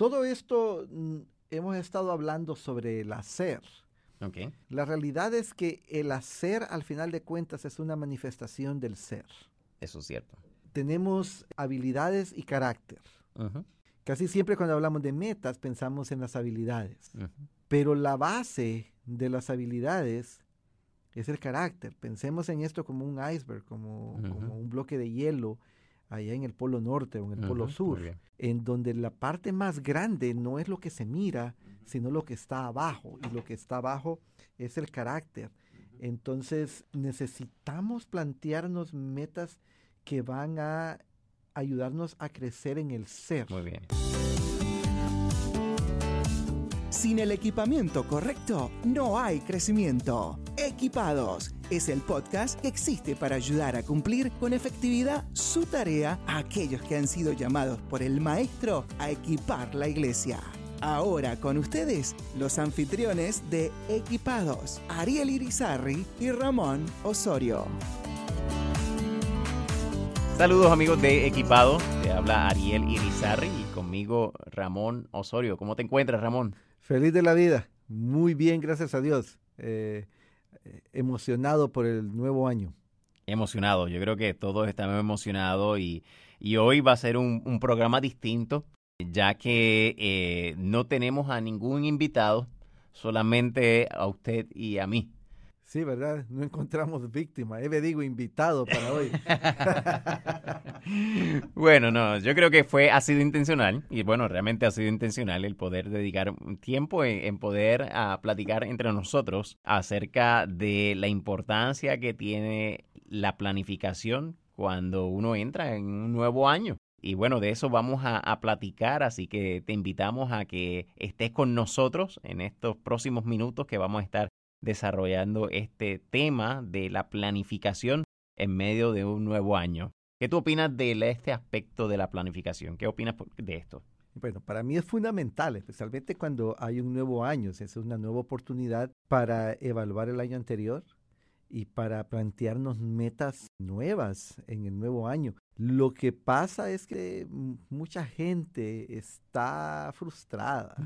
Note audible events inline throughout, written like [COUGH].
todo esto mm, hemos estado hablando sobre el hacer. La realidad es que el hacer, al final de cuentas, es una manifestación del ser. Eso es cierto. Tenemos habilidades y carácter. Casi siempre cuando hablamos de metas pensamos en las habilidades, pero la base de las habilidades es el carácter. Pensemos en esto como un iceberg, como un bloque de hielo allá en el polo norte o en el polo sur, en donde la parte más grande no es lo que se mira, sino lo que está abajo, y lo que está abajo es el carácter. Entonces necesitamos plantearnos metas que van a ayudarnos a crecer en el ser. Muy bien. Sin el equipamiento correcto, no hay crecimiento. Equipados es el podcast que existe para ayudar a cumplir con efectividad su tarea a aquellos que han sido llamados por el Maestro a equipar la iglesia. Ahora con ustedes, los anfitriones de Equipados, Ariel Irizarri y Ramón Osorio. Saludos amigos de Equipado. Te habla Ariel Irizarri y conmigo Ramón Osorio. ¿Cómo te encuentras, Ramón? Feliz de la vida. Muy bien, gracias a Dios. Eh, eh, emocionado por el nuevo año. Emocionado. Yo creo que todos estamos emocionados y, y hoy va a ser un, un programa distinto, ya que eh, no tenemos a ningún invitado, solamente a usted y a mí. Sí, ¿verdad? No encontramos víctima. Eve digo invitado para hoy. [LAUGHS] Bueno, no, yo creo que fue, ha sido intencional, y bueno, realmente ha sido intencional el poder dedicar tiempo en, poder a platicar entre nosotros acerca de la importancia que tiene la planificación cuando uno entra en un nuevo año. Y bueno, de eso vamos a, a platicar, así que te invitamos a que estés con nosotros en estos próximos minutos que vamos a estar desarrollando este tema de la planificación en medio de un nuevo año. ¿Qué tú opinas de este aspecto de la planificación? ¿Qué opinas de esto? Bueno, para mí es fundamental, especialmente cuando hay un nuevo año. Es una nueva oportunidad para evaluar el año anterior y para plantearnos metas nuevas en el nuevo año. Lo que pasa es que mucha gente está frustrada.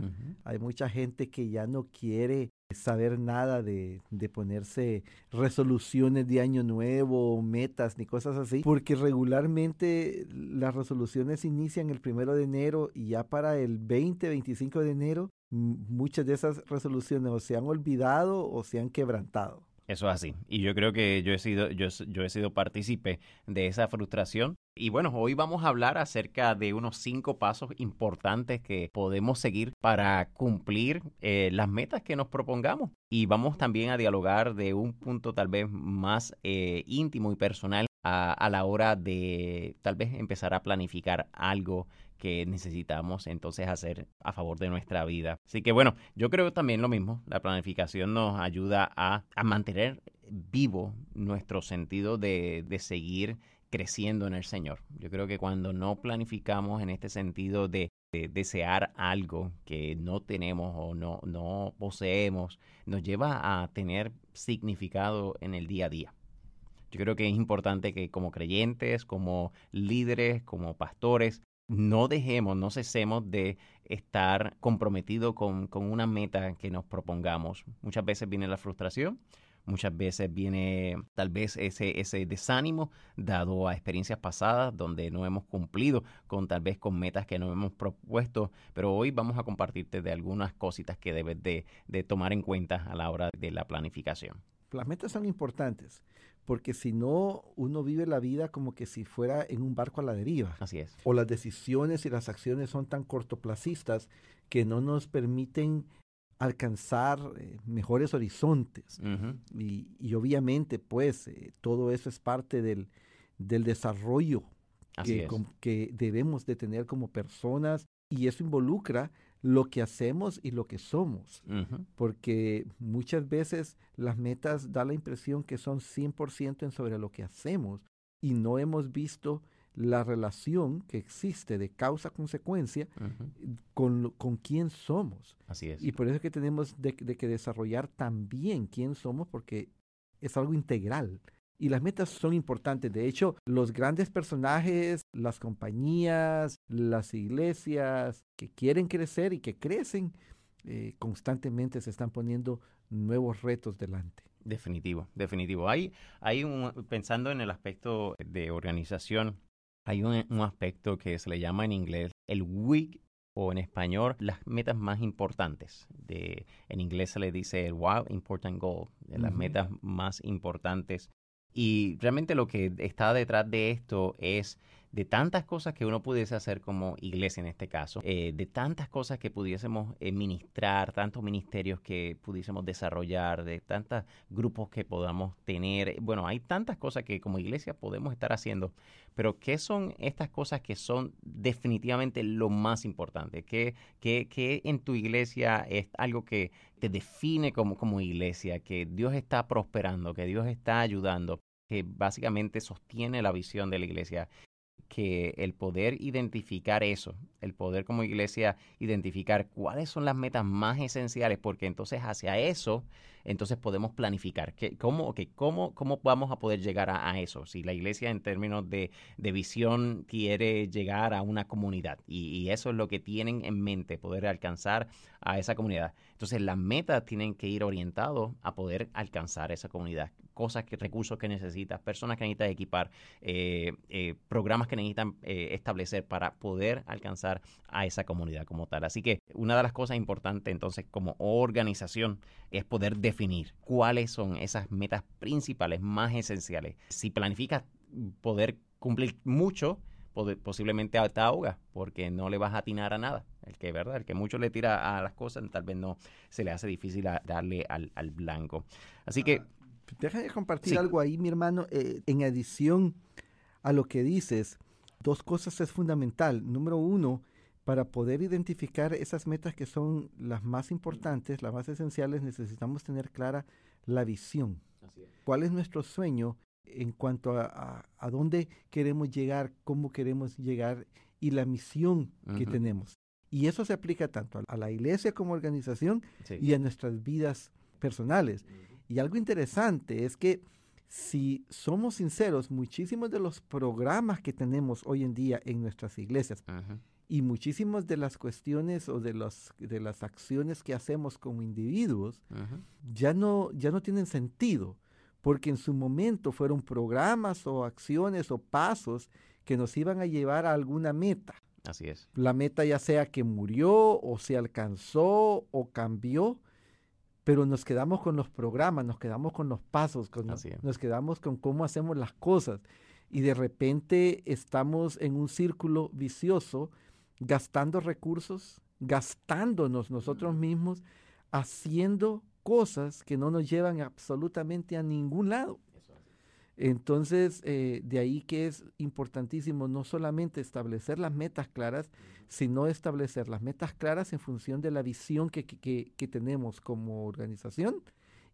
Hay mucha gente que ya no quiere saber nada de, de ponerse resoluciones de año nuevo, metas ni cosas así, porque regularmente las resoluciones inician el primero de enero y ya para el 20, 25 de enero, muchas de esas resoluciones o se han olvidado o se han quebrantado. Eso es así. Y yo creo que yo he sido, yo, he sido partícipe de esa frustración. Y bueno, hoy vamos a hablar acerca de unos cinco pasos importantes que podemos seguir para cumplir eh, las metas que nos propongamos. Y vamos también a dialogar de un punto tal vez más eh, íntimo y personal a la hora de tal vez empezar a planificar algo que necesitamos entonces hacer a favor de nuestra vida. Así que bueno, yo creo también lo mismo, la planificación nos ayuda a, a mantener vivo nuestro sentido de, de seguir creciendo en el Señor. Yo creo que cuando no planificamos en este sentido de, de desear algo que no tenemos o no, no poseemos, nos lleva a tener significado en el día a día. Yo creo que es importante que como creyentes, como líderes, como pastores, no dejemos, no cesemos de estar comprometidos con, una meta que nos propongamos. Muchas veces viene la frustración, muchas veces viene tal vez ese, ese desánimo dado a experiencias pasadas donde no hemos cumplido con tal vez con metas que nos hemos propuesto, pero hoy vamos a compartirte de algunas cositas que debes de, de tomar en cuenta a la hora de la planificación. Las metas son importantes porque si no, uno vive la vida como que si fuera en un barco a la deriva. Así es. o las decisiones y las acciones son tan cortoplacistas que no nos permiten alcanzar eh, mejores horizontes. Y, y obviamente, pues, eh, todo eso es parte del, del desarrollo que, com- que debemos de tener como personas y eso involucra lo que hacemos y lo que somos, porque muchas veces las metas da la impresión que son 100% en sobre lo que hacemos y no hemos visto la relación que existe de causa-consecuencia con, con quién somos. Así es. Y por eso es que tenemos de, de que desarrollar también quién somos, porque es algo integral. Y las metas son importantes. De hecho, los grandes personajes, las compañías, las iglesias que quieren crecer y que crecen, eh, constantemente se están poniendo nuevos retos delante. Definitivo, definitivo. Hay, hay un, pensando en el aspecto de organización, hay un, un aspecto que se le llama en inglés el WIG o en español las metas más importantes. De, en inglés se le dice el Wild Important Goal, de las metas más importantes. Y realmente lo que está detrás de esto es de tantas cosas que uno pudiese hacer como iglesia en este caso, eh, de tantas cosas que pudiésemos eh, ministrar, tantos ministerios que pudiésemos desarrollar, de tantos grupos que podamos tener. Bueno, hay tantas cosas que como iglesia podemos estar haciendo, pero ¿qué son estas cosas que son definitivamente lo más importante? ¿Qué, qué, qué en tu iglesia es algo que te define como, como iglesia, que Dios está prosperando, que Dios está ayudando? Que básicamente sostiene la visión de la iglesia que el poder identificar eso, el poder como iglesia identificar cuáles son las metas más esenciales, porque entonces hacia eso, entonces podemos planificar que, cómo, cómo, cómo vamos a poder llegar a, eso. Si la iglesia en términos de, visión quiere llegar a una comunidad y, y, eso es lo que tienen en mente, poder alcanzar a esa comunidad. Entonces las metas tienen que ir orientados a poder alcanzar esa comunidad cosas, que, recursos que necesitas, personas que necesitas equipar, eh, eh, programas que necesitan eh, establecer para poder alcanzar a esa comunidad como tal. Así que una de las cosas importantes entonces como organización es poder definir cuáles son esas metas principales más esenciales. Si planificas poder cumplir mucho, posiblemente te ahogas porque no le vas a atinar a nada. El que, ¿verdad? El que mucho le tira a las cosas, tal vez no se le hace difícil darle al, al blanco. Así que Déjame compartir algo ahí, mi hermano. Eh, en adición a lo que dices, dos cosas es fundamental. Número uno, para poder identificar esas metas que son las más importantes, las más esenciales, necesitamos tener clara la visión. ¿Cuál es nuestro sueño en cuanto a, a, dónde queremos llegar, cómo queremos llegar y la misión que tenemos? Y eso se aplica tanto a la iglesia como organización y a nuestras vidas personales. Y algo interesante es que si somos sinceros, muchísimos de los programas que tenemos hoy en día en nuestras iglesias y muchísimas de las cuestiones o de, los, de las acciones que hacemos como individuos ya, no, ya no tienen sentido, porque en su momento fueron programas o acciones o pasos que nos iban a llevar a alguna meta. Así es. La meta ya sea que murió o se alcanzó o cambió, pero nos quedamos con los programas, nos quedamos con los pasos, nos quedamos con cómo hacemos las cosas. Y de repente estamos en un círculo vicioso, gastando recursos, gastándonos nosotros mismos, haciendo cosas que no nos llevan absolutamente a ningún lado. Entonces, eh, de ahí que es importantísimo no solamente establecer las metas claras, sino establecer las metas claras en función de la visión que, que, tenemos como organización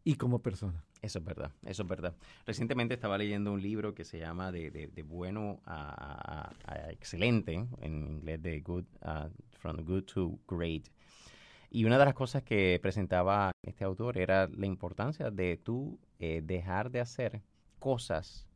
y como persona. Eso es verdad, eso es verdad. Recientemente estaba leyendo un libro que se llama De, de, bueno a, excelente, en inglés de good, From Good to Great. Y una de las cosas que presentaba este autor era la importancia de tú eh, dejar de hacer cosas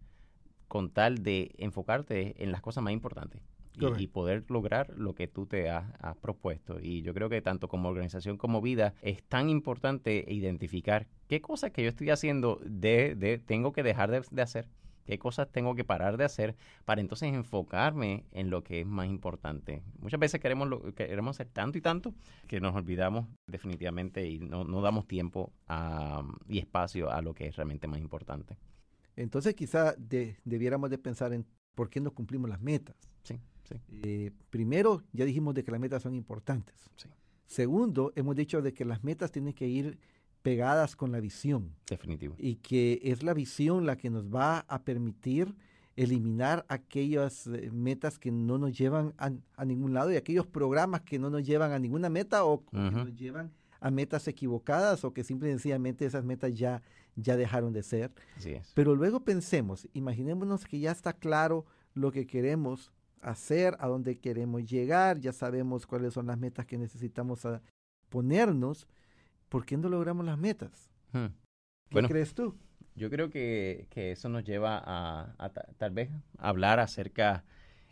con tal de enfocarte en las cosas más importantes y, poder lograr lo que tú te has, propuesto. Y yo creo que tanto como organización como vida es tan importante identificar qué cosas que yo estoy haciendo de, de tengo que dejar de, hacer, qué cosas tengo que parar de hacer para entonces enfocarme en lo que es más importante. Muchas veces queremos, lo, queremos hacer tanto y tanto que nos olvidamos definitivamente y no, no damos tiempo y espacio a lo que es realmente más importante. Entonces quizá debiéramos de pensar en por qué no cumplimos las metas. Sí, sí. Eh, primero, ya dijimos de que las metas son importantes. Sí. Segundo, hemos dicho de que las metas tienen que ir pegadas con la visión. Definitivo. Y que es la visión la que nos va a permitir eliminar aquellas eh, metas que no nos llevan a, ningún lado y aquellos programas que no nos llevan a ninguna meta o que nos llevan a metas equivocadas o que simple y sencillamente esas metas ya, ya dejaron de ser. Pero luego pensemos, imaginémonos que ya está claro lo que queremos hacer, a dónde queremos llegar, ya sabemos cuáles son las metas que necesitamos ponernos. ¿Por qué no logramos las metas? Hmm. ¿Qué crees tú? Yo creo que, eso nos lleva a, tal vez hablar acerca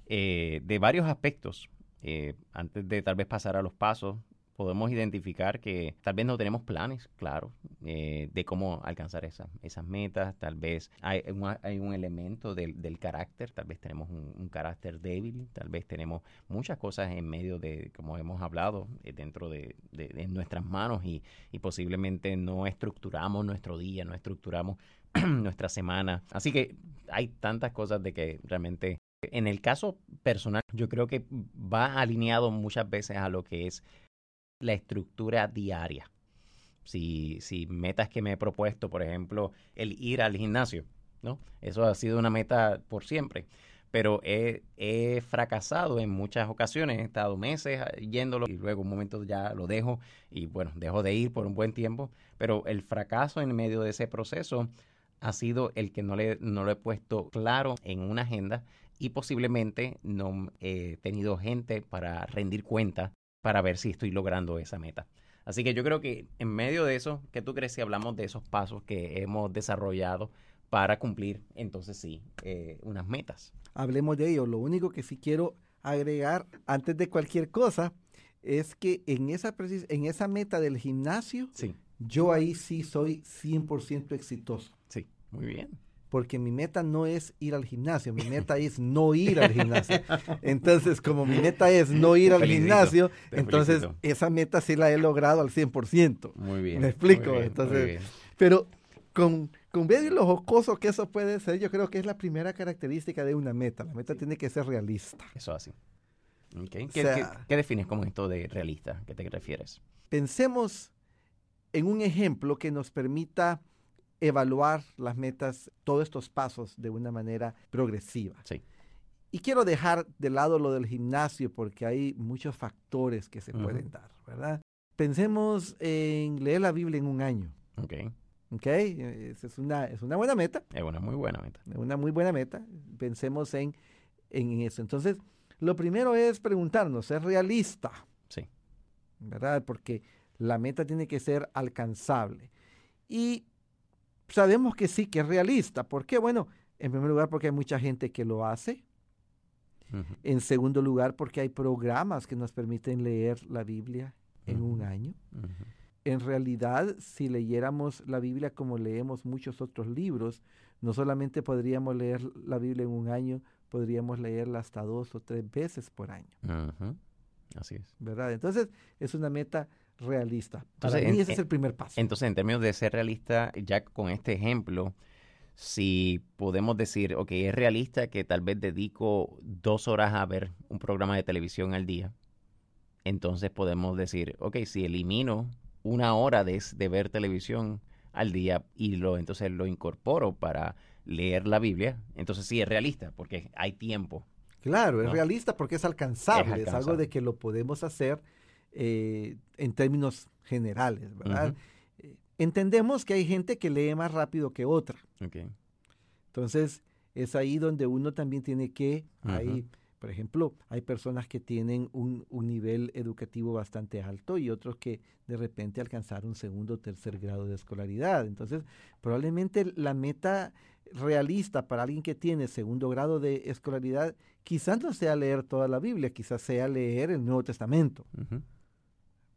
eh, de varios aspectos. Eh, antes de tal vez pasar a los pasos, podemos identificar que tal vez no tenemos planes claro eh, de cómo alcanzar esas, esas metas, tal vez hay, un elemento del, del, carácter, tal vez tenemos un, carácter débil, tal vez tenemos muchas cosas en medio de, como hemos hablado, eh, dentro de, de, nuestras manos y, y posiblemente no estructuramos nuestro día, no estructuramos [CLEARS THROAT] nuestra semana. Así que hay tantas cosas de que realmente en el caso personal, yo creo que va alineado muchas veces a lo que es la estructura diaria. Si, si metas que me he propuesto, por ejemplo, el ir al gimnasio, ¿no? Eso ha sido una meta por siempre. Pero he, fracasado en muchas ocasiones, he estado meses yéndolo y luego un momento ya lo dejo y bueno, dejo de ir por un buen tiempo. Pero el fracaso en medio de ese proceso ha sido el que no le, no lo he puesto claro en una agenda y posiblemente no he tenido gente para rendir cuenta para ver si estoy logrando esa meta. Así que yo creo que en medio de eso, ¿qué tú crees si hablamos de esos pasos que hemos desarrollado para cumplir, entonces sí, eh, unas metas? Hablemos de ello. Lo único que sí quiero agregar antes de cualquier cosa es que en esa, en esa meta del gimnasio, sí. yo ahí sí soy 100% exitoso. Sí, muy bien porque mi meta no es ir al gimnasio, mi meta es no ir al gimnasio. Entonces, como mi meta es no ir al gimnasio, entonces esa meta sí la he logrado al 100%. Muy bien. Me explico. entonces, pero con, con medio lo jocoso que eso puede ser, yo creo que es la primera característica de una meta. La meta tiene que ser realista. Eso así. ¿Qué, ¿Qué defines como esto de realista? ¿Qué te refieres? Pensemos en un ejemplo que nos permita evaluar las metas, todos estos pasos de una manera progresiva. Sí. Y quiero dejar de lado lo del gimnasio porque hay muchos factores que se pueden dar, ¿verdad? Pensemos en leer la Biblia en un año. Ok. Ok, es una, es una buena meta. Es una muy buena meta. Es una muy buena meta. Pensemos en, en eso. Entonces, lo primero es preguntarnos, ¿es realista? Sí. ¿Verdad? Porque la meta tiene que ser alcanzable. Y sabemos que sí, que es realista. ¿Por qué? Bueno, en primer lugar porque hay mucha gente que lo hace. En segundo lugar porque hay programas que nos permiten leer la Biblia en un año. En realidad, si leyéramos la Biblia como leemos muchos otros libros, no solamente podríamos leer la Biblia en un año, podríamos leerla hasta dos o tres veces por año. Así es. ¿Verdad? Entonces, es una meta realista. Entonces, Para ese es el primer paso. Entonces, en términos de ser realista, ya con este ejemplo, si podemos decir, ok, es realista que tal vez dedico dos horas a ver un programa de televisión al día, entonces podemos decir, ok, si elimino una hora de, de ver televisión al día y lo entonces lo incorporo para leer la Biblia, entonces sí es realista porque hay tiempo. Claro, es realista porque es alcanzable, es, algo de que lo podemos hacer eh, en términos generales, ¿verdad? Eh, entendemos que hay gente que lee más rápido que otra. Entonces, es ahí donde uno también tiene que, por ejemplo, hay personas que tienen un, nivel educativo bastante alto y otros que de repente alcanzaron un segundo o tercer grado de escolaridad. Entonces, probablemente la meta realista para alguien que tiene segundo grado de escolaridad quizás no sea leer toda la Biblia, quizás sea leer el Nuevo Testamento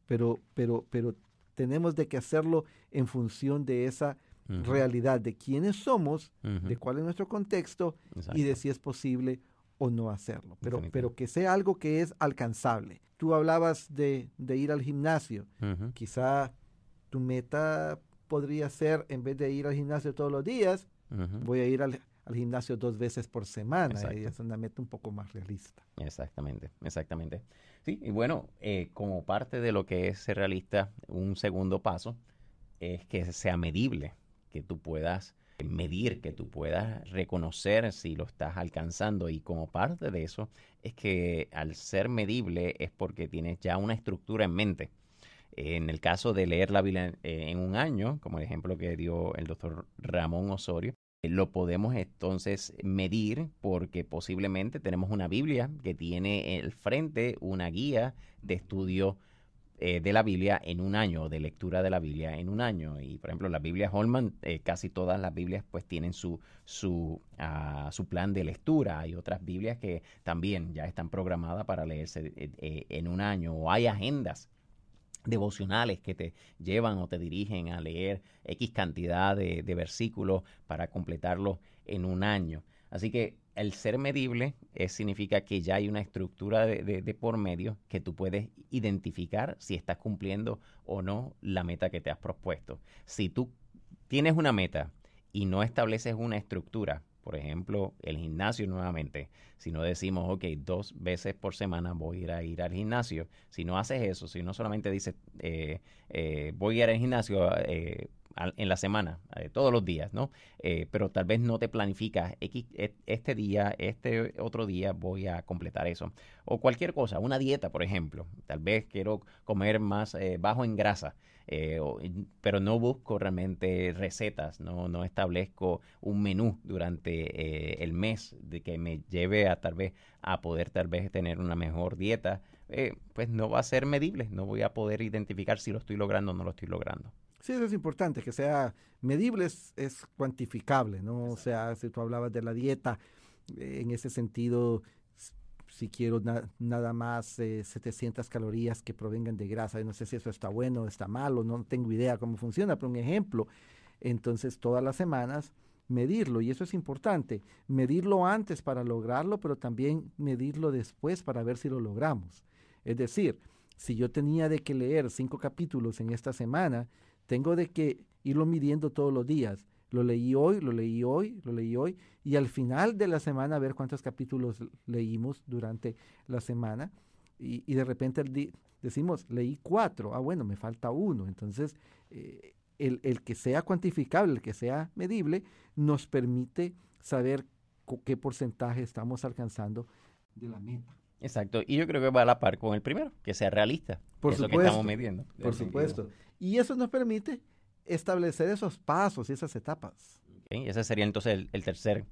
pero, pero, pero tenemos de que hacerlo en función de esa realidad, de quiénes somos, de cuál es nuestro contexto y de si es posible o no hacerlo, pero, pero que sea algo que es alcanzable. Tú hablabas de, de ir al gimnasio, quizá tu meta podría ser, en vez de ir al gimnasio todos los días, voy a ir al, al gimnasio dos veces por semana. Y es una meta un poco más realista. Exactamente, exactamente. Sí, y bueno, eh, como parte de lo que es ser realista, un segundo paso es que sea medible, que tú puedas medir, que tú puedas reconocer si lo estás alcanzando y como parte de eso es que al ser medible es porque tienes ya una estructura en mente. En el caso de leer la Biblia en un año, como el ejemplo que dio el doctor Ramón Osorio, lo podemos entonces medir porque posiblemente tenemos una Biblia que tiene el frente una guía de estudio eh, de la Biblia en un año, de lectura de la Biblia en un año. Y por ejemplo, las Biblias Holman, eh, casi todas las Biblias pues tienen su, su, ah, su plan de lectura. Hay otras Biblias que también ya están programadas para leerse eh, en un año. O hay agendas devocionales que te llevan o te dirigen a leer X cantidad de, de versículos para completarlos en un año. Así que el ser medible significa que ya hay una estructura de, por medio que tú puedes identificar si estás cumpliendo o no la meta que te has propuesto. Si tú tienes una meta y no estableces una estructura, por ejemplo, el gimnasio nuevamente, si no decimos, ok, dos veces por semana voy a ir, a ir al gimnasio, si no haces eso, si no solamente dices, eh, eh, voy a ir al gimnasio, eh, en la semana, eh, todos los días, ¿no? Eh, pero tal vez no te planificas, e, este día, este otro día voy a completar eso. O cualquier cosa, una dieta, por ejemplo. Tal vez quiero comer más eh, bajo en grasa, pero no busco realmente recetas, no, no establezco un menú durante el mes de que me lleve a tal vez a poder tal vez tener una mejor dieta. pues no va a ser medible, no voy a poder identificar si lo estoy logrando o no lo estoy logrando. Sí, eso es importante, que sea medible, es, cuantificable, ¿no? O sea, si tú hablabas de la dieta, eh, en ese sentido, si quiero nada más 700 eh, calorías que provengan de grasa, no sé si eso está bueno o está malo, no tengo idea cómo funciona, pero un ejemplo, entonces todas las semanas medirlo, y eso es importante, medirlo antes para lograrlo, pero también medirlo después para ver si lo logramos. Es decir, si yo tenía de que leer cinco capítulos en esta semana, tengo de que irlo midiendo todos los días. Lo leí hoy, lo leí hoy, lo leí hoy, y al final de la semana ver cuántos capítulos leímos durante la semana. Y, de repente decimos, leí cuatro, ah bueno, me falta uno. Entonces, eh, el, el, que sea cuantificable, el que sea medible, nos permite saber qué porcentaje estamos alcanzando de la meta. Exacto, y yo creo que va a la par con el primero, que sea realista. Por supuesto. que estamos midiendo. Por supuesto. Y eso nos permite establecer esos pasos y esas etapas. ese sería entonces el, tercer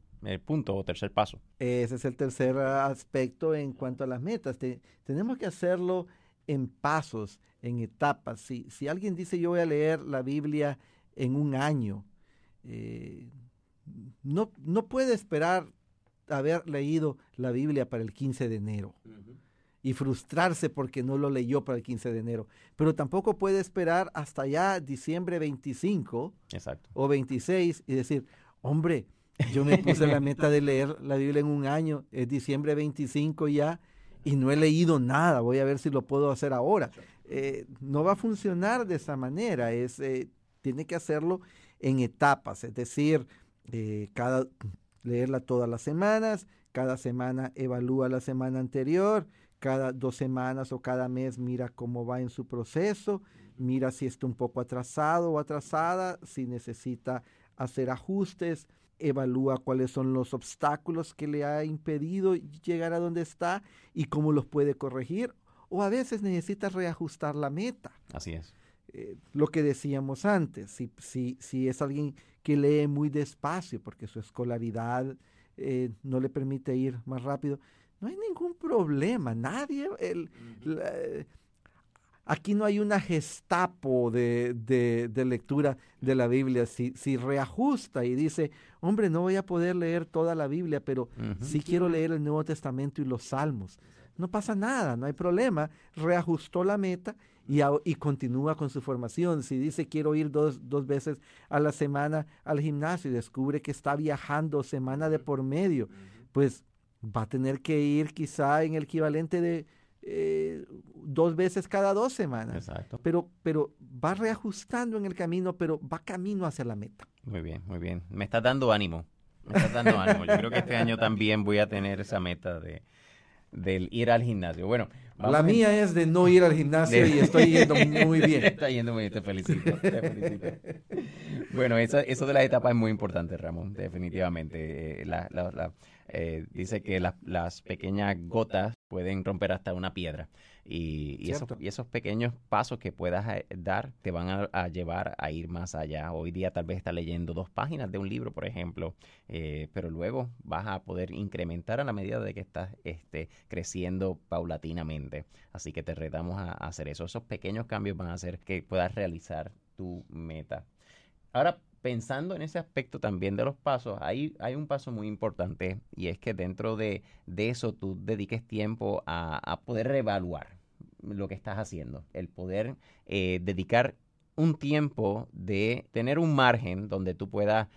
punto o tercer paso. Ese es el tercer aspecto en cuanto a las metas. tenemos que hacerlo en pasos, en etapas. Si, si alguien dice yo voy a leer la Biblia en un año, eh, no, no puede esperar haber leído la Biblia para el 15 de enero y frustrarse porque no lo leyó para el 15 de enero. Pero tampoco puede esperar hasta ya diciembre 25 o 26 y decir, hombre, yo me [LAUGHS] puse la meta de leer la Biblia en un año, es diciembre 25 ya, y no he leído nada, voy a ver si lo puedo hacer ahora. Eh, no va a funcionar de esa manera, es, eh, tiene que hacerlo en etapas, es decir, eh, cada, leerla todas las semanas, cada semana evalúa la semana anterior, cada dos semanas o cada mes mira cómo va en su proceso, mira si está un poco atrasado o atrasada, si necesita hacer ajustes, evalúa cuáles son los obstáculos que le ha impedido llegar a donde está y cómo los puede corregir. O a veces necesita reajustar la meta. Así es. Eh, lo que decíamos antes, si, si, si, es alguien que lee muy despacio porque su escolaridad eh, no le permite ir más rápido, no hay ningún problema. Nadie, el, aquí no hay una gestapo de, de, lectura de la Biblia. Si, si, reajusta y dice, hombre, no voy a poder leer toda la Biblia, pero sí quiero leer el Nuevo Testamento y los Salmos. No pasa nada, no hay problema. Reajustó la meta y, y, continúa con su formación. Si dice quiero ir dos, dos, veces a la semana al gimnasio y descubre que está viajando semana de por medio, pues va a tener que ir quizá en el equivalente de eh, dos veces cada dos semanas. Exacto. Pero, pero va reajustando en el camino, pero va camino hacia la meta. Muy bien, muy bien. Me está dando ánimo. Me está dando ánimo. Yo creo que este año también voy a tener esa meta de del ir al gimnasio. Bueno, la mía es de no ir al gimnasio y [LAUGHS] estoy yendo muy bien. [LAUGHS] Está yendo muy bien, te felicito. Te felicito. bueno, eso, eso de las etapas es muy importante, Ramón, definitivamente. Eh, la, la, eh, dice que las pequeñas gotas pueden romper hasta una piedra. Y, esos, Cierto. y esos pequeños pasos que puedas eh, dar te van a, a llevar a ir más allá. Hoy día tal vez estás leyendo dos páginas de un libro, por ejemplo, eh, pero luego vas a poder incrementar a la medida de que estás este, creciendo paulatinamente. Así que te retamos a, a hacer eso. Esos pequeños cambios van a hacer que puedas realizar tu meta. Ahora, pensando en ese aspecto también de los pasos, hay, hay un paso muy importante y es que dentro de, eso tú dediques tiempo a, a poder reevaluar lo que estás haciendo, el poder eh, dedicar un tiempo de tener un margen donde tú puedas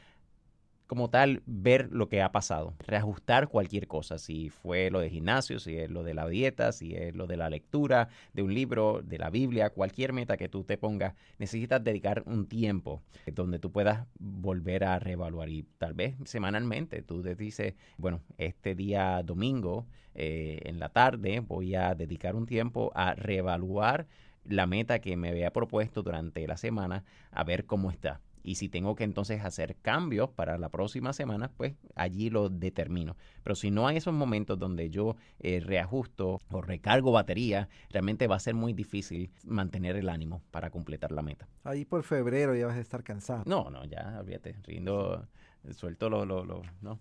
como tal ver lo que ha pasado, reajustar cualquier cosa, si fue lo de gimnasio, si es lo de la dieta, si es lo de la lectura de un libro, de la Biblia, cualquier meta que tú te pongas, necesitas dedicar un tiempo donde tú puedas volver a reevaluar y tal vez semanalmente tú te dices, bueno, este día domingo eh, en la tarde voy a dedicar un tiempo a reevaluar la meta que me había propuesto durante la semana, a ver cómo está. Y si tengo que entonces hacer cambios para la próxima semana, pues allí lo determino. Pero si no hay esos momentos donde yo eh, reajusto o recargo batería, realmente va a ser muy difícil mantener el ánimo para completar la meta. Ahí por febrero ya vas a estar cansado. No, no, ya, olvídate, rindo, suelto lo, lo, lo, no.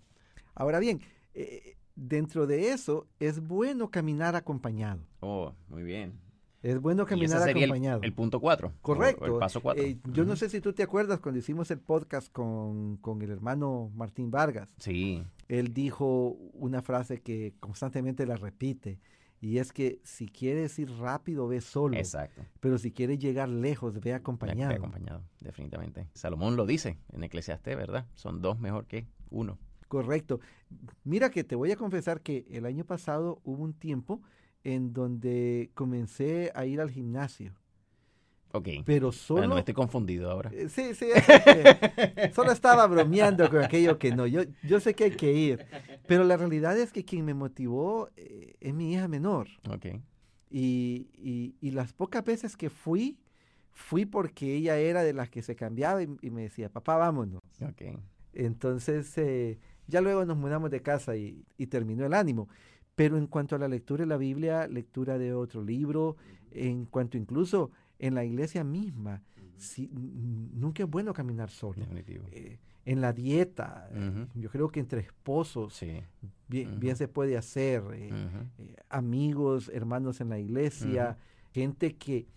Ahora bien, eh, dentro de eso es bueno caminar acompañado. Oh, muy bien. Es bueno Y ese caminar sería acompañado. el, el punto cuatro. Correcto. el paso cuatro. Eh, yo no sé si tú te acuerdas cuando hicimos el podcast con, con el hermano Martín Vargas. Sí, Él dijo una frase que constantemente la repite. Y es que si quieres ir rápido, ve solo. exacto. Pero si quieres llegar lejos, ve Ve- acompañado. ve acompañado, definitivamente. Salomón lo dice en Eclesiastés, ¿verdad? Son dos mejor que uno. Correcto. Mira que te voy a confesar que el año pasado hubo un tiempo en donde comencé a ir al gimnasio. Ok. Pero solo... Bueno, no estoy confundido ahora. Eh, Sí, sí, es solo estaba bromeando con aquello que no. Yo, yo sé que hay que ir, pero la realidad es que quien me motivó eh, es mi hija menor. Ok. Y, y- y las pocas veces que fui, fui porque ella era de las que se cambiaba y, y me decía, papá, vámonos. Ok. Entonces, eh, ya luego nos mudamos de casa y, y terminó el ánimo. Pero en cuanto a la lectura de la Biblia, lectura de otro libro, en cuanto incluso en la iglesia misma, n- nunca es bueno caminar solo. Definitivo. Eh, en la dieta, eh, yo creo que entre esposos Sí. bien, se puede hacer, eh, amigos, hermanos en la iglesia, gente que,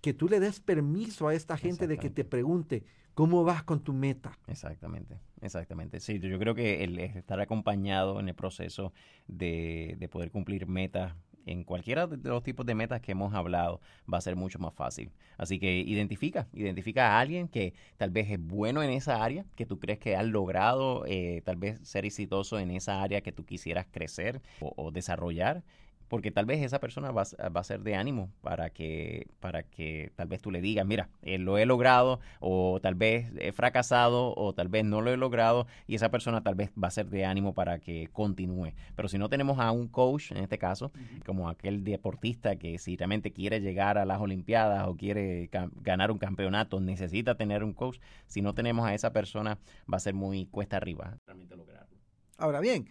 que tú le des permiso a esta gente de que te pregunte, ¿cómo vas con tu meta? Exactamente, exactamente. Sí, yo creo que el estar acompañado en el proceso de, de poder cumplir metas en cualquiera de los tipos de metas que hemos hablado va a ser mucho más fácil. Así que identifica, identifica a alguien que tal vez es bueno en esa área, que tú crees que has logrado eh, tal vez ser exitoso en esa área que tú quisieras crecer o, o desarrollar. Porque tal vez esa persona va, a s- va a ser de ánimo para que, para que tal vez tú le digas, mira, eh, lo he logrado, o tal vez he fracasado, o tal vez no lo he logrado, y esa persona tal vez va a ser de ánimo para que continúe. Pero si no tenemos a un coach, en este caso, como aquel deportista que si realmente quiere llegar a las Olimpiadas o quiere ganar un campeonato, necesita tener un coach, si no tenemos a esa persona, va a ser muy cuesta arriba realmente lograrlo. Ahora bien,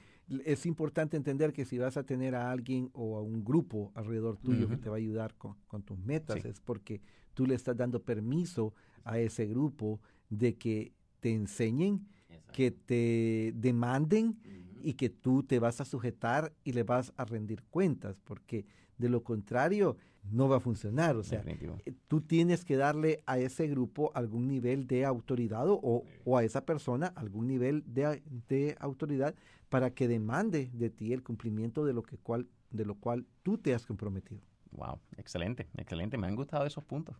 es importante entender que si vas a tener a alguien o a un grupo alrededor tuyo que te va a ayudar con, con tus metas, Sí. es porque tú le estás dando permiso a ese grupo de que te enseñen, que te demanden y que tú te vas a sujetar y le vas a rendir cuentas, porque de lo contrario no va a funcionar. O sea, Definitivo. eh, tú tienes que darle a ese grupo algún nivel de autoridad o, o a esa persona algún nivel de, de autoridad para que demande de ti el cumplimiento de lo, que cual, de lo cual tú te has comprometido. Wow, excelente, excelente. Me han gustado esos puntos.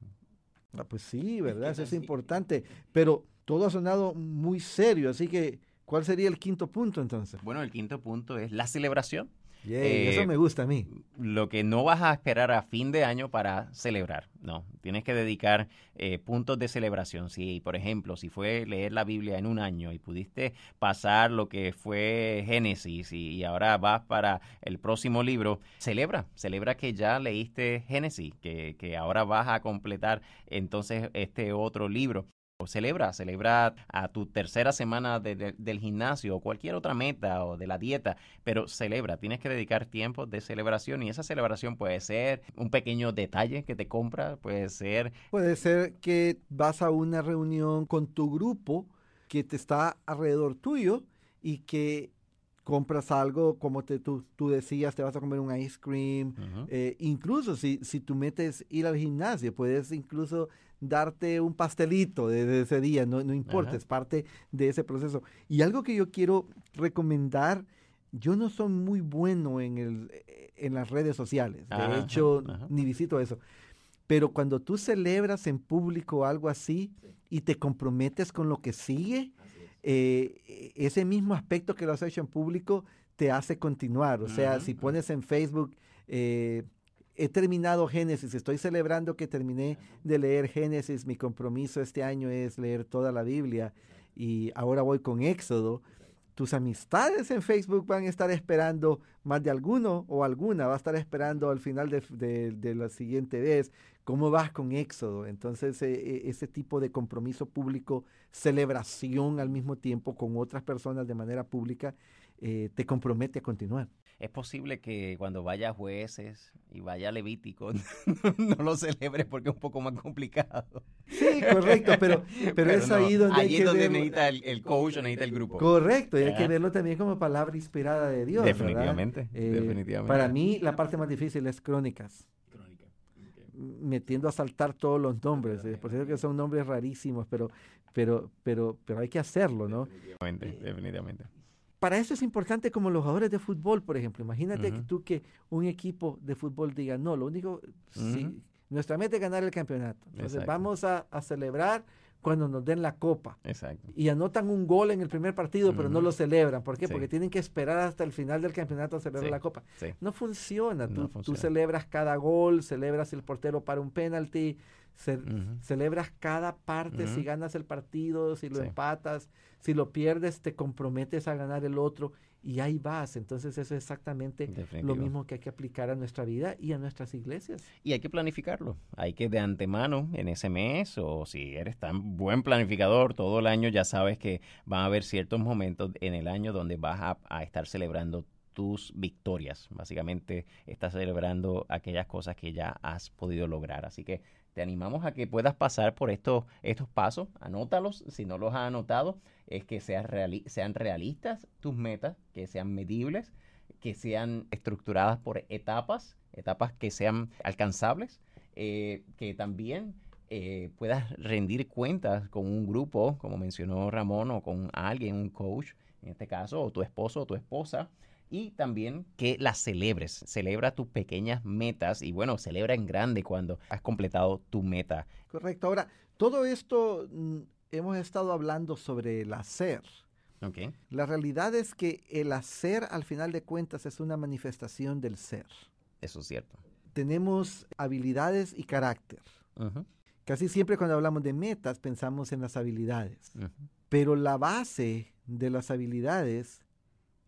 Ah, pues sí, ¿verdad? Eso es importante. Pero todo ha sonado muy serio, así que ¿cuál sería el quinto punto entonces? Bueno, el quinto punto es la celebración. Eh, eso me gusta a mí. Lo que no vas a esperar a fin de año para celebrar, no. Tienes que dedicar eh, puntos de celebración. Si, por ejemplo, si fue leer la Biblia en un año y pudiste pasar lo que fue Génesis y, y ahora vas para el próximo libro, celebra, celebra que ya leíste Génesis, que, que ahora vas a completar entonces este otro libro. Celebra, celebra a tu tercera semana del gimnasio o cualquier otra meta o de la dieta, pero celebra, tienes que dedicar tiempo de celebración y esa celebración puede ser un pequeño detalle que te compra, puede ser... Puede ser que vas a una reunión con tu grupo que te está alrededor tuyo y que compras algo, como te, tú, tú, decías, te vas a comer un ice cream. Eh, incluso si, si tú metes ir al gimnasio, puedes incluso darte un pastelito de, ese día, no, no importa, es parte de ese proceso. Y algo que yo quiero recomendar, yo no soy muy bueno en, el, en las redes sociales, de hecho, ni visito eso. Pero cuando tú celebras en público algo así y te comprometes con lo que sigue, eh, ese mismo aspecto que lo has hecho en público te hace continuar. O sea, si pones en Facebook, eh, he terminado Génesis, estoy celebrando que terminé de leer Génesis, mi compromiso este año es leer toda la Biblia y ahora voy con Éxodo. Tus amistades en Facebook van a estar esperando más de alguno o alguna, va a estar esperando al final de, la siguiente vez cómo vas con Éxodo. Entonces, eh, ese tipo de compromiso público celebración al mismo tiempo con otras personas de manera pública, eh, te compromete a continuar. Es posible que cuando vaya jueces y vaya Levítico [LAUGHS] no lo celebre porque es un poco más complicado. Sí, correcto, pero, [LAUGHS] pero, es ahí donde hay que donde necesita el, coach o necesita el grupo. Correcto, y hay que verlo también como palabra inspirada de Dios. Definitivamente, eh, definitivamente. Para mí la parte más difícil es crónicas metiendo a saltar todos los nombres. Eh, por cierto que son nombres rarísimos, pero, pero, pero, pero hay que hacerlo, ¿no? Definitivamente, eh, definitivamente. Para eso es importante como los jugadores de fútbol, por ejemplo. Imagínate que tú que un equipo de fútbol diga, no, lo único, nuestra meta es ganar el campeonato. Entonces vamos a, a celebrar cuando nos den la copa. Exacto. Y anotan un gol en el primer partido, pero no lo celebran. ¿Por qué? Porque tienen que esperar hasta el final del campeonato a celebrar la copa. No funciona. tú, celebras cada gol, celebras si el portero para un penalti, celebras cada parte, si ganas el partido, si lo empatas, si lo pierdes, te comprometes a ganar el otro y ahí vas. Entonces eso es exactamente lo mismo que hay que aplicar a nuestra vida y a nuestras iglesias. Y hay que planificarlo. Hay que de antemano en ese mes o si eres tan buen planificador todo el año ya sabes que van a haber ciertos momentos en el año donde vas a, a estar celebrando tus victorias. Básicamente estás celebrando aquellas cosas que ya has podido lograr. Así que te animamos a que puedas pasar por estos, estos pasos, anótalos si no los has anotado, es que sean, sean realistas tus metas, que sean medibles, que sean estructuradas por etapas, etapas que sean alcanzables, eh, que también eh, puedas rendir cuentas con un grupo, como mencionó Ramón, o con alguien, un coach, en este caso, o tu esposo o tu esposa, y también que las celebres. Celebra tus pequeñas metas y bueno, celebra en grande cuando has completado tu meta. Correcto. Ahora, todo esto mm, hemos estado hablando sobre el hacer. Okay. La realidad es que el hacer, al final de cuentas, es una manifestación del ser. Eso es cierto. Tenemos habilidades y carácter. Casi siempre cuando hablamos de metas pensamos en las habilidades. Pero la base de las habilidades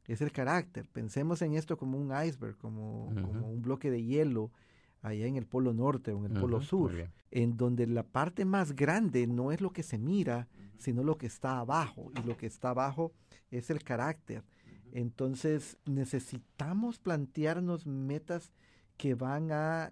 es el carácter. Pensemos en esto como un iceberg, como, un bloque de hielo allá en el polo norte o en el polo sur, en donde la parte más grande no es lo que se mira, sino lo que está abajo, y lo que está abajo es el carácter. Entonces necesitamos plantearnos metas que van a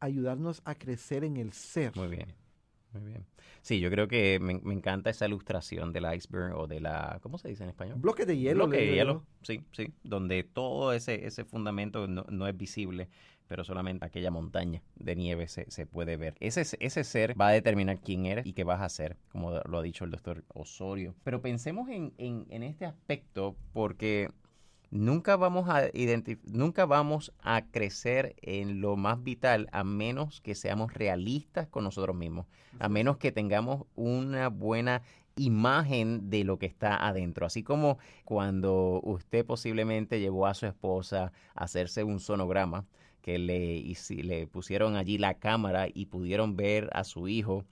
ayudarnos a crecer en el ser. Muy bien. Muy bien. Sí, yo creo que me, encanta esa ilustración del iceberg o de la, ¿cómo se dice en español? Bloque de hielo. Bloque de hielo, sí, sí, donde todo ese, ese fundamento no, es visible, pero solamente aquella montaña de nieve se, se, puede ver. Ese, ese ser va a determinar quién eres y qué vas a hacer, como lo ha dicho el doctor Osorio. Pero pensemos en, en, en este aspecto porque nunca vamos a nunca vamos a crecer en lo más vital a menos que seamos realistas con nosotros mismos, a menos que tengamos una buena imagen de lo que está adentro. Así como cuando usted posiblemente llevó a su esposa a hacerse un sonograma, que le, le pusieron allí la cámara y pudieron ver a su hijo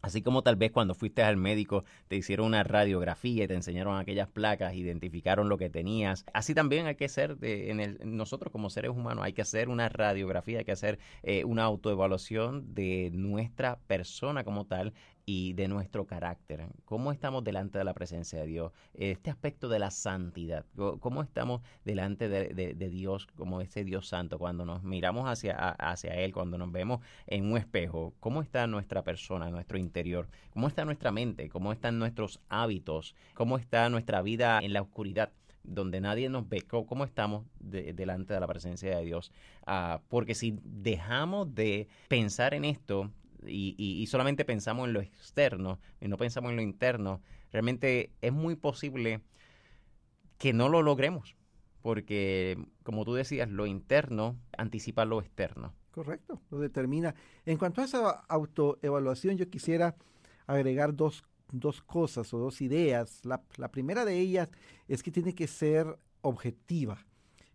Así como tal vez cuando fuiste al médico te hicieron una radiografía y te enseñaron aquellas placas, identificaron lo que tenías. Así también hay que ser, de, en el, nosotros como seres humanos, hay que hacer una radiografía, hay que hacer eh, una autoevaluación de nuestra persona como tal y de nuestro carácter. ¿Cómo estamos delante de la presencia de Dios? Este aspecto de la santidad. ¿Cómo estamos delante de, Dios como ese Dios santo? Cuando nos miramos hacia, hacia Él, cuando nos vemos en un espejo, ¿cómo está nuestra persona, nuestro interior? ¿Cómo está nuestra mente? ¿Cómo están nuestros hábitos? ¿Cómo está nuestra vida en la oscuridad? donde nadie nos ve cómo estamos delante de la presencia de Dios. Ah, porque si dejamos de pensar en esto, y, solamente pensamos en lo externo y no pensamos en lo interno, realmente es muy posible que no lo logremos, porque como tú decías, lo interno anticipa lo externo. Correcto, lo determina. En cuanto a esa autoevaluación, yo quisiera agregar dos, cosas o dos ideas. La, la primera de ellas es que tiene que ser objetiva.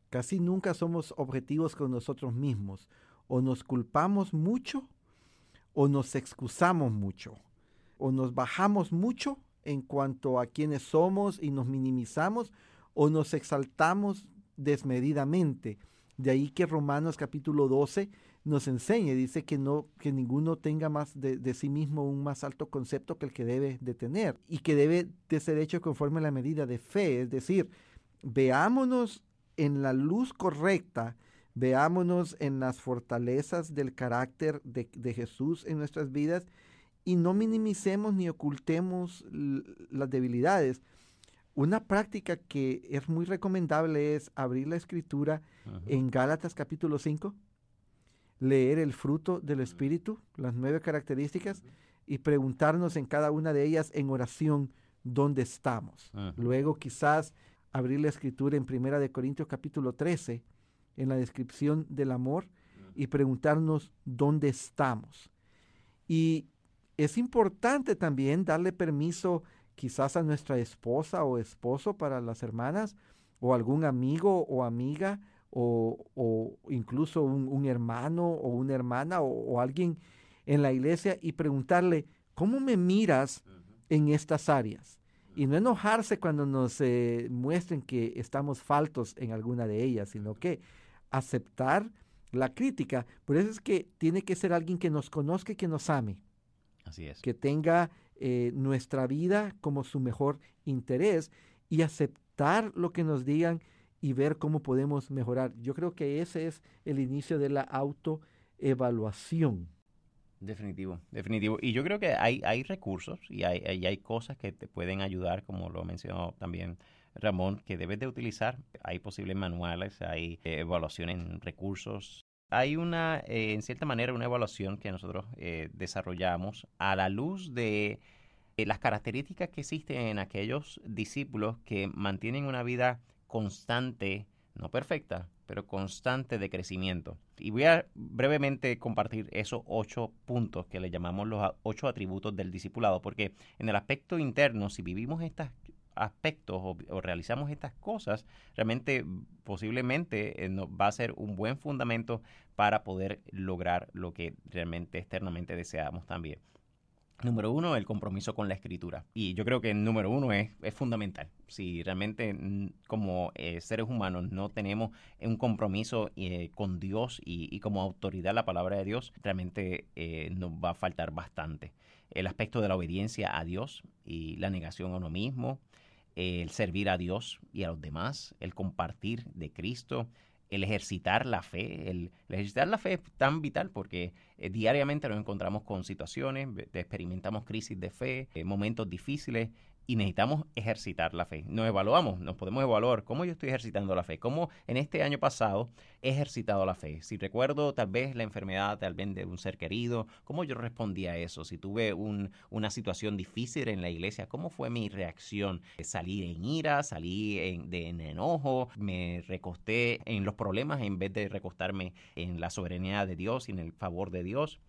Casi nunca somos objetivos con nosotros mismos. O nos culpamos mucho o nos excusamos mucho, o nos bajamos mucho en cuanto a quienes somos y nos minimizamos, o nos exaltamos desmedidamente. De ahí que Romanos capítulo 12 nos enseña, dice que no, que ninguno tenga más de, de, sí mismo un más alto concepto que el que debe de tener, y que debe de ser hecho conforme a la medida de fe, es decir, veámonos en la luz correcta Veámonos en las fortalezas del carácter de, Jesús en nuestras vidas y no minimicemos ni ocultemos las debilidades. Una práctica que es muy recomendable es abrir la escritura en Gálatas capítulo 5, leer el fruto del Espíritu, las nueve características, y preguntarnos en cada una de ellas en oración dónde estamos. Luego quizás abrir la escritura en Primera de Corintios capítulo 13 en la descripción del amor y preguntarnos dónde estamos. Y es importante también darle permiso quizás a nuestra esposa o esposo para las hermanas, o algún amigo o amiga, o, incluso un, hermano o una hermana o, alguien en la iglesia y preguntarle, ¿cómo me miras en estas áreas? Y no enojarse cuando nos eh, muestren que estamos faltos en alguna de ellas, sino que aceptar la crítica. Por eso es que tiene que ser alguien que nos conozca y que nos ame. Así es. Que tenga eh, nuestra vida como su mejor interés y aceptar lo que nos digan y ver cómo podemos mejorar. Yo creo que ese es el inicio de la autoevaluación. Definitivo, definitivo. Y yo creo que hay, hay recursos y hay, hay, hay cosas que te pueden ayudar, como lo mencionó también Ramón, que debes de utilizar. Hay posibles manuales, hay eh, evaluaciones en recursos. Hay una, eh, en cierta manera, una evaluación que nosotros eh, desarrollamos a la luz de las características que existen en aquellos discípulos que mantienen una vida constante, no perfecta, pero constante de crecimiento. Y voy a brevemente compartir esos ocho puntos que le llamamos los ocho atributos del discipulado, porque en el aspecto interno, si vivimos estas aspectos o, realizamos estas cosas, realmente posiblemente eh, va a ser un buen fundamento para poder lograr lo que realmente externamente deseamos también. Número uno, el compromiso con la escritura. Y yo creo que el número uno es, fundamental. Si realmente como eh, seres humanos no tenemos un compromiso eh, con Dios y, como autoridad la palabra de Dios, realmente nos va a faltar bastante. El aspecto de la obediencia a Dios y la negación a uno mismo, el servir a Dios y a los demás, el compartir de Cristo, el ejercitar la fe. El, ejercitar la fe es tan vital porque eh, diariamente nos encontramos con situaciones, experimentamos crisis de fe, eh, momentos difíciles y necesitamos ejercitar la fe. Nos evaluamos, nos podemos evaluar cómo yo estoy ejercitando la fe, cómo en este año pasado he ejercitado la fe. Si recuerdo tal vez la enfermedad tal vez de un ser querido, cómo yo respondí a eso. Si tuve una situación difícil en la iglesia, cómo fue mi reacción. Salí en ira, salí en, en enojo, me recosté en los problemas en vez de recostarme en la soberanía de Dios y en el favor de Dios.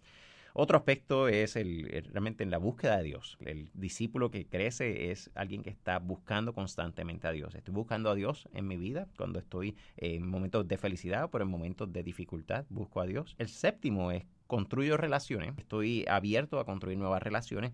Otro aspecto es el, realmente en la búsqueda de Dios. El discípulo que crece es alguien que está buscando constantemente a Dios. Estoy buscando a Dios en mi vida cuando estoy en momentos de felicidad, pero en momentos de dificultad busco a Dios. El séptimo es construyo relaciones. Estoy abierto a construir nuevas relaciones.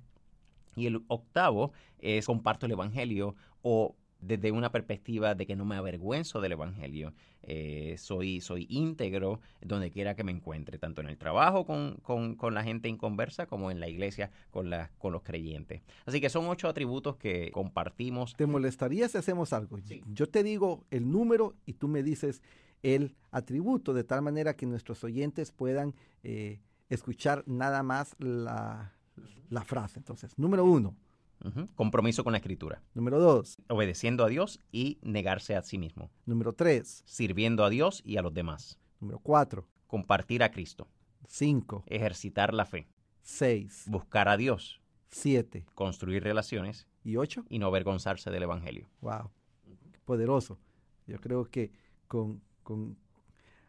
Y el octavo es comparto el Evangelio o desde una perspectiva de que no me avergüenzo del Evangelio. Eh, soy, soy íntegro donde quiera que me encuentre, tanto en el trabajo con, con, con la gente inconversa como en la iglesia con, la, con los creyentes. Así que son ocho atributos que compartimos. ¿Te molestaría si hacemos algo? Yo te digo el número y tú me dices el atributo, de tal manera que nuestros oyentes puedan eh, escuchar nada más la, la frase. Entonces, número uno. Compromiso con la escritura. Número dos. Obedeciendo a Dios y negarse a sí mismo. Número tres. Sirviendo a Dios y a los demás. Número cuatro. Compartir a Cristo. Cinco. Ejercitar la fe. Seis. Buscar a Dios. Siete. Construir relaciones. ¿Y ocho? Y no avergonzarse del Evangelio. Wow. Poderoso. Yo creo que con, con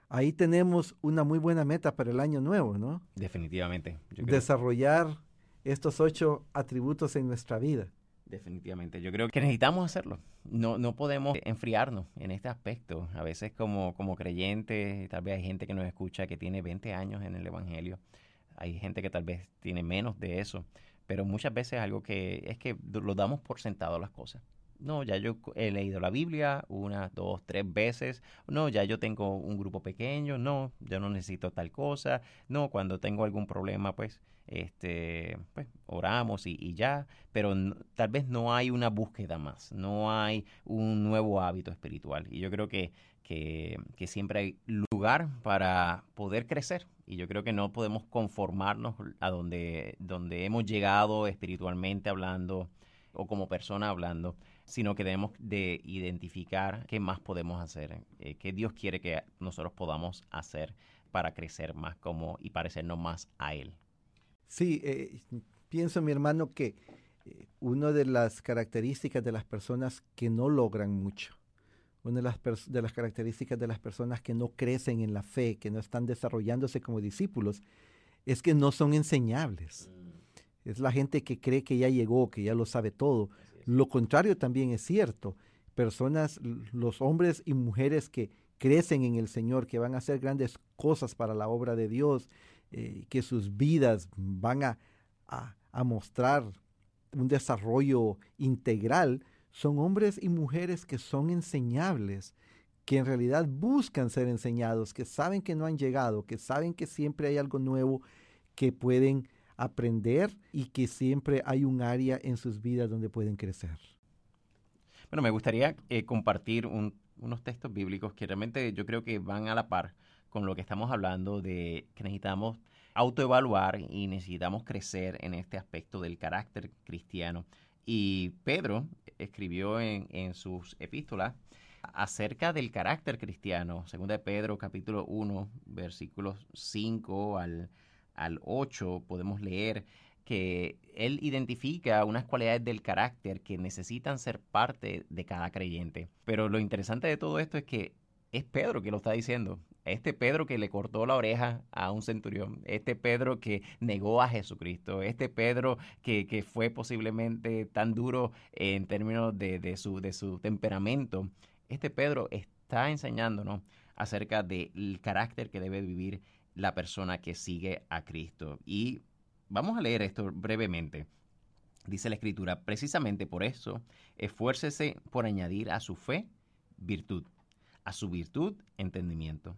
ahí tenemos una muy buena meta para el año nuevo, ¿no? Definitivamente. Desarrollar estos ocho atributos en nuestra vida. Definitivamente. Yo creo que necesitamos hacerlo. No, no podemos enfriarnos en este aspecto. A veces como, como creyentes, tal vez hay gente que nos escucha que tiene 20 años en el Evangelio. Hay gente que tal vez tiene menos de eso. Pero muchas veces algo que es que lo damos por sentado las cosas. No, ya yo he leído la Biblia una, dos, tres veces. No, ya yo tengo un grupo pequeño. No, yo no necesito tal cosa. No, cuando tengo algún problema, pues este, pues, oramos y, ya, pero tal vez no hay una búsqueda más, no hay un nuevo hábito espiritual. Y yo creo que, que, siempre hay lugar para poder crecer. Y yo creo que no podemos conformarnos a donde, donde hemos llegado espiritualmente hablando o como persona hablando, sino que debemos de identificar qué más podemos hacer, eh, qué Dios quiere que nosotros podamos hacer para crecer más como y parecernos más a Él. Sí, eh, pienso, mi hermano, que eh, una de las características de las personas que no logran mucho, una de las, de las características de las personas que no crecen en la fe, que no están desarrollándose como discípulos, es que no son enseñables. Mm. Es la gente que cree que ya llegó, que ya lo sabe todo. Lo contrario también es cierto. Personas, los hombres y mujeres que crecen en el Señor, que van a hacer grandes cosas para la obra de Dios, eh, que sus vidas van a, a, mostrar un desarrollo integral, son hombres y mujeres que son enseñables, que en realidad buscan ser enseñados, que saben que no han llegado, que saben que siempre hay algo nuevo que pueden aprender y que siempre hay un área en sus vidas donde pueden crecer. Bueno, me gustaría eh, compartir unos textos bíblicos que realmente yo creo que van a la par con lo que estamos hablando de que necesitamos autoevaluar y necesitamos crecer en este aspecto del carácter cristiano. Y Pedro escribió en, sus epístolas acerca del carácter cristiano. Segunda de Pedro, capítulo 1, versículos 5 al, al 8, podemos leer que él identifica unas cualidades del carácter que necesitan ser parte de cada creyente. Pero lo interesante de todo esto es que es Pedro que lo está diciendo. Este Pedro que le cortó la oreja a un centurión, este Pedro que negó a Jesucristo, este Pedro que, fue posiblemente tan duro en términos de, su, de su temperamento, este Pedro está enseñándonos acerca del carácter que debe vivir la persona que sigue a Cristo. Y vamos a leer esto brevemente. Dice la Escritura, precisamente por eso, esfuércese por añadir a su fe virtud, a su virtud entendimiento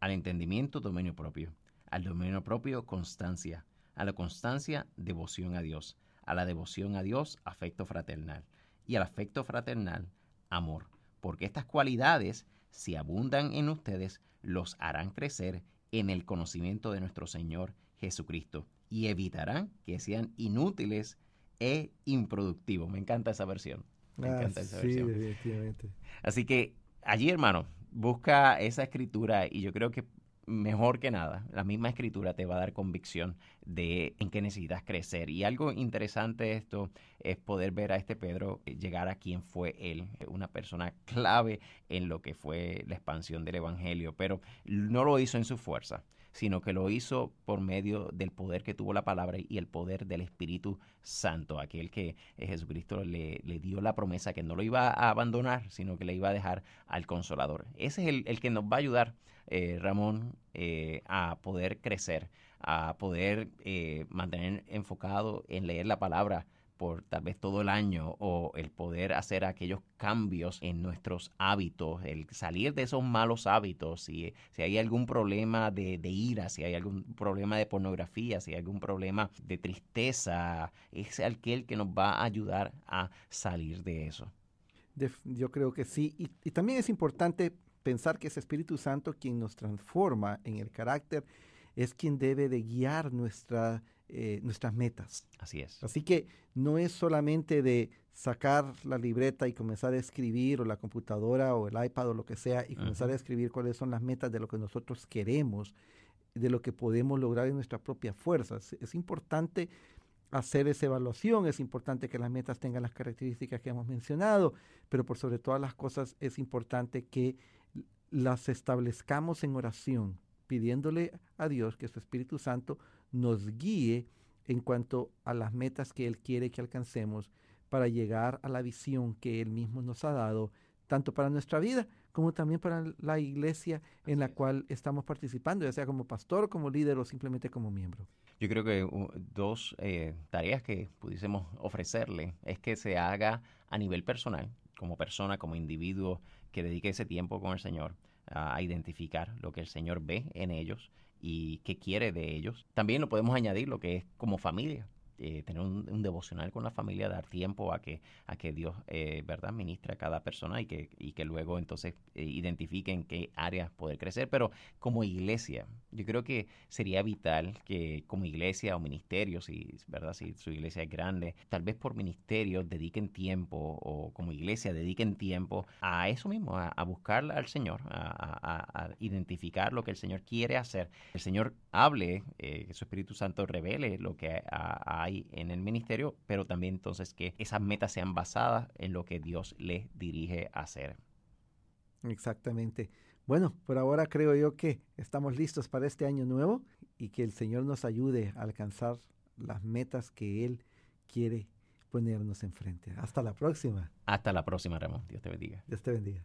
al entendimiento, dominio propio. Al dominio propio, constancia. A la constancia, devoción a Dios. A la devoción a Dios, afecto fraternal. Y al afecto fraternal, amor. Porque estas cualidades, si abundan en ustedes, los harán crecer en el conocimiento de nuestro Señor Jesucristo y evitarán que sean inútiles e improductivos. Me encanta esa versión. Me ah, encanta esa sí, Definitivamente. Así que allí, hermano, busca esa escritura y yo creo que mejor que nada, la misma escritura te va a dar convicción de en qué necesitas crecer. Y algo interesante de esto es poder ver a este Pedro llegar a quien fue él, una persona clave en lo que fue la expansión del Evangelio, pero no lo hizo en su fuerza sino que lo hizo por medio del poder que tuvo la palabra y el poder del Espíritu Santo, aquel que eh, Jesucristo le, dio la promesa que no lo iba a abandonar, sino que le iba a dejar al consolador. Ese es el, que nos va a ayudar, eh, Ramón, eh, a poder crecer, a poder mantener enfocado en leer la palabra por tal vez todo el año o el poder hacer aquellos cambios en nuestros hábitos, el salir de esos malos hábitos, si, si hay algún problema de, ira, si hay algún problema de pornografía, si hay algún problema de tristeza, es aquel que nos va a ayudar a salir de eso. Yo creo que sí. Y, y, también es importante pensar que es Espíritu Santo quien nos transforma en el carácter, es quien debe de guiar nuestra, eh, nuestras metas. Así es. Así que no es solamente de sacar la libreta y comenzar a escribir o la computadora o el iPad o lo que sea y comenzar a escribir cuáles son las metas de lo que nosotros queremos, de lo que podemos lograr en nuestras propias fuerzas. Es importante hacer esa evaluación, es importante que las metas tengan las características que hemos mencionado, pero por sobre todas las cosas es importante que las establezcamos en oración, pidiéndole a Dios que su Espíritu Santo nos guíe en cuanto a las metas que Él quiere que alcancemos para llegar a la visión que Él mismo nos ha dado, tanto para nuestra vida como también para la iglesia en la cual estamos participando, ya sea como pastor, como líder o simplemente como miembro. Yo creo que dos eh, tareas que pudiésemos ofrecerle es que se haga a nivel personal, como persona, como individuo, que dedique ese tiempo con el Señor a identificar lo que el Señor ve en ellos y qué quiere de ellos. También lo podemos añadir lo que es como familia. Eh, tener un, devocional con la familia, dar tiempo a que, a que Dios, eh, ¿verdad?, ministre a cada persona y que, y que luego entonces eh, identifique en qué áreas poder crecer. Pero como iglesia, yo creo que sería vital que como iglesia o ministerio, si, ¿verdad?, si su iglesia es grande, tal vez por ministerio dediquen tiempo o como iglesia dediquen tiempo a eso mismo, a, buscar al Señor, a, identificar lo que el Señor quiere hacer. El Señor hable, que su Espíritu Santo revele lo que hay en el ministerio, pero también entonces que esas metas sean basadas en lo que Dios les dirige a hacer. Exactamente. Bueno, por ahora creo yo que estamos listos para este año nuevo y que el Señor nos ayude a alcanzar las metas que Él quiere ponernos enfrente. Hasta la próxima. Hasta la próxima, Ramón. Dios te bendiga. Dios te bendiga.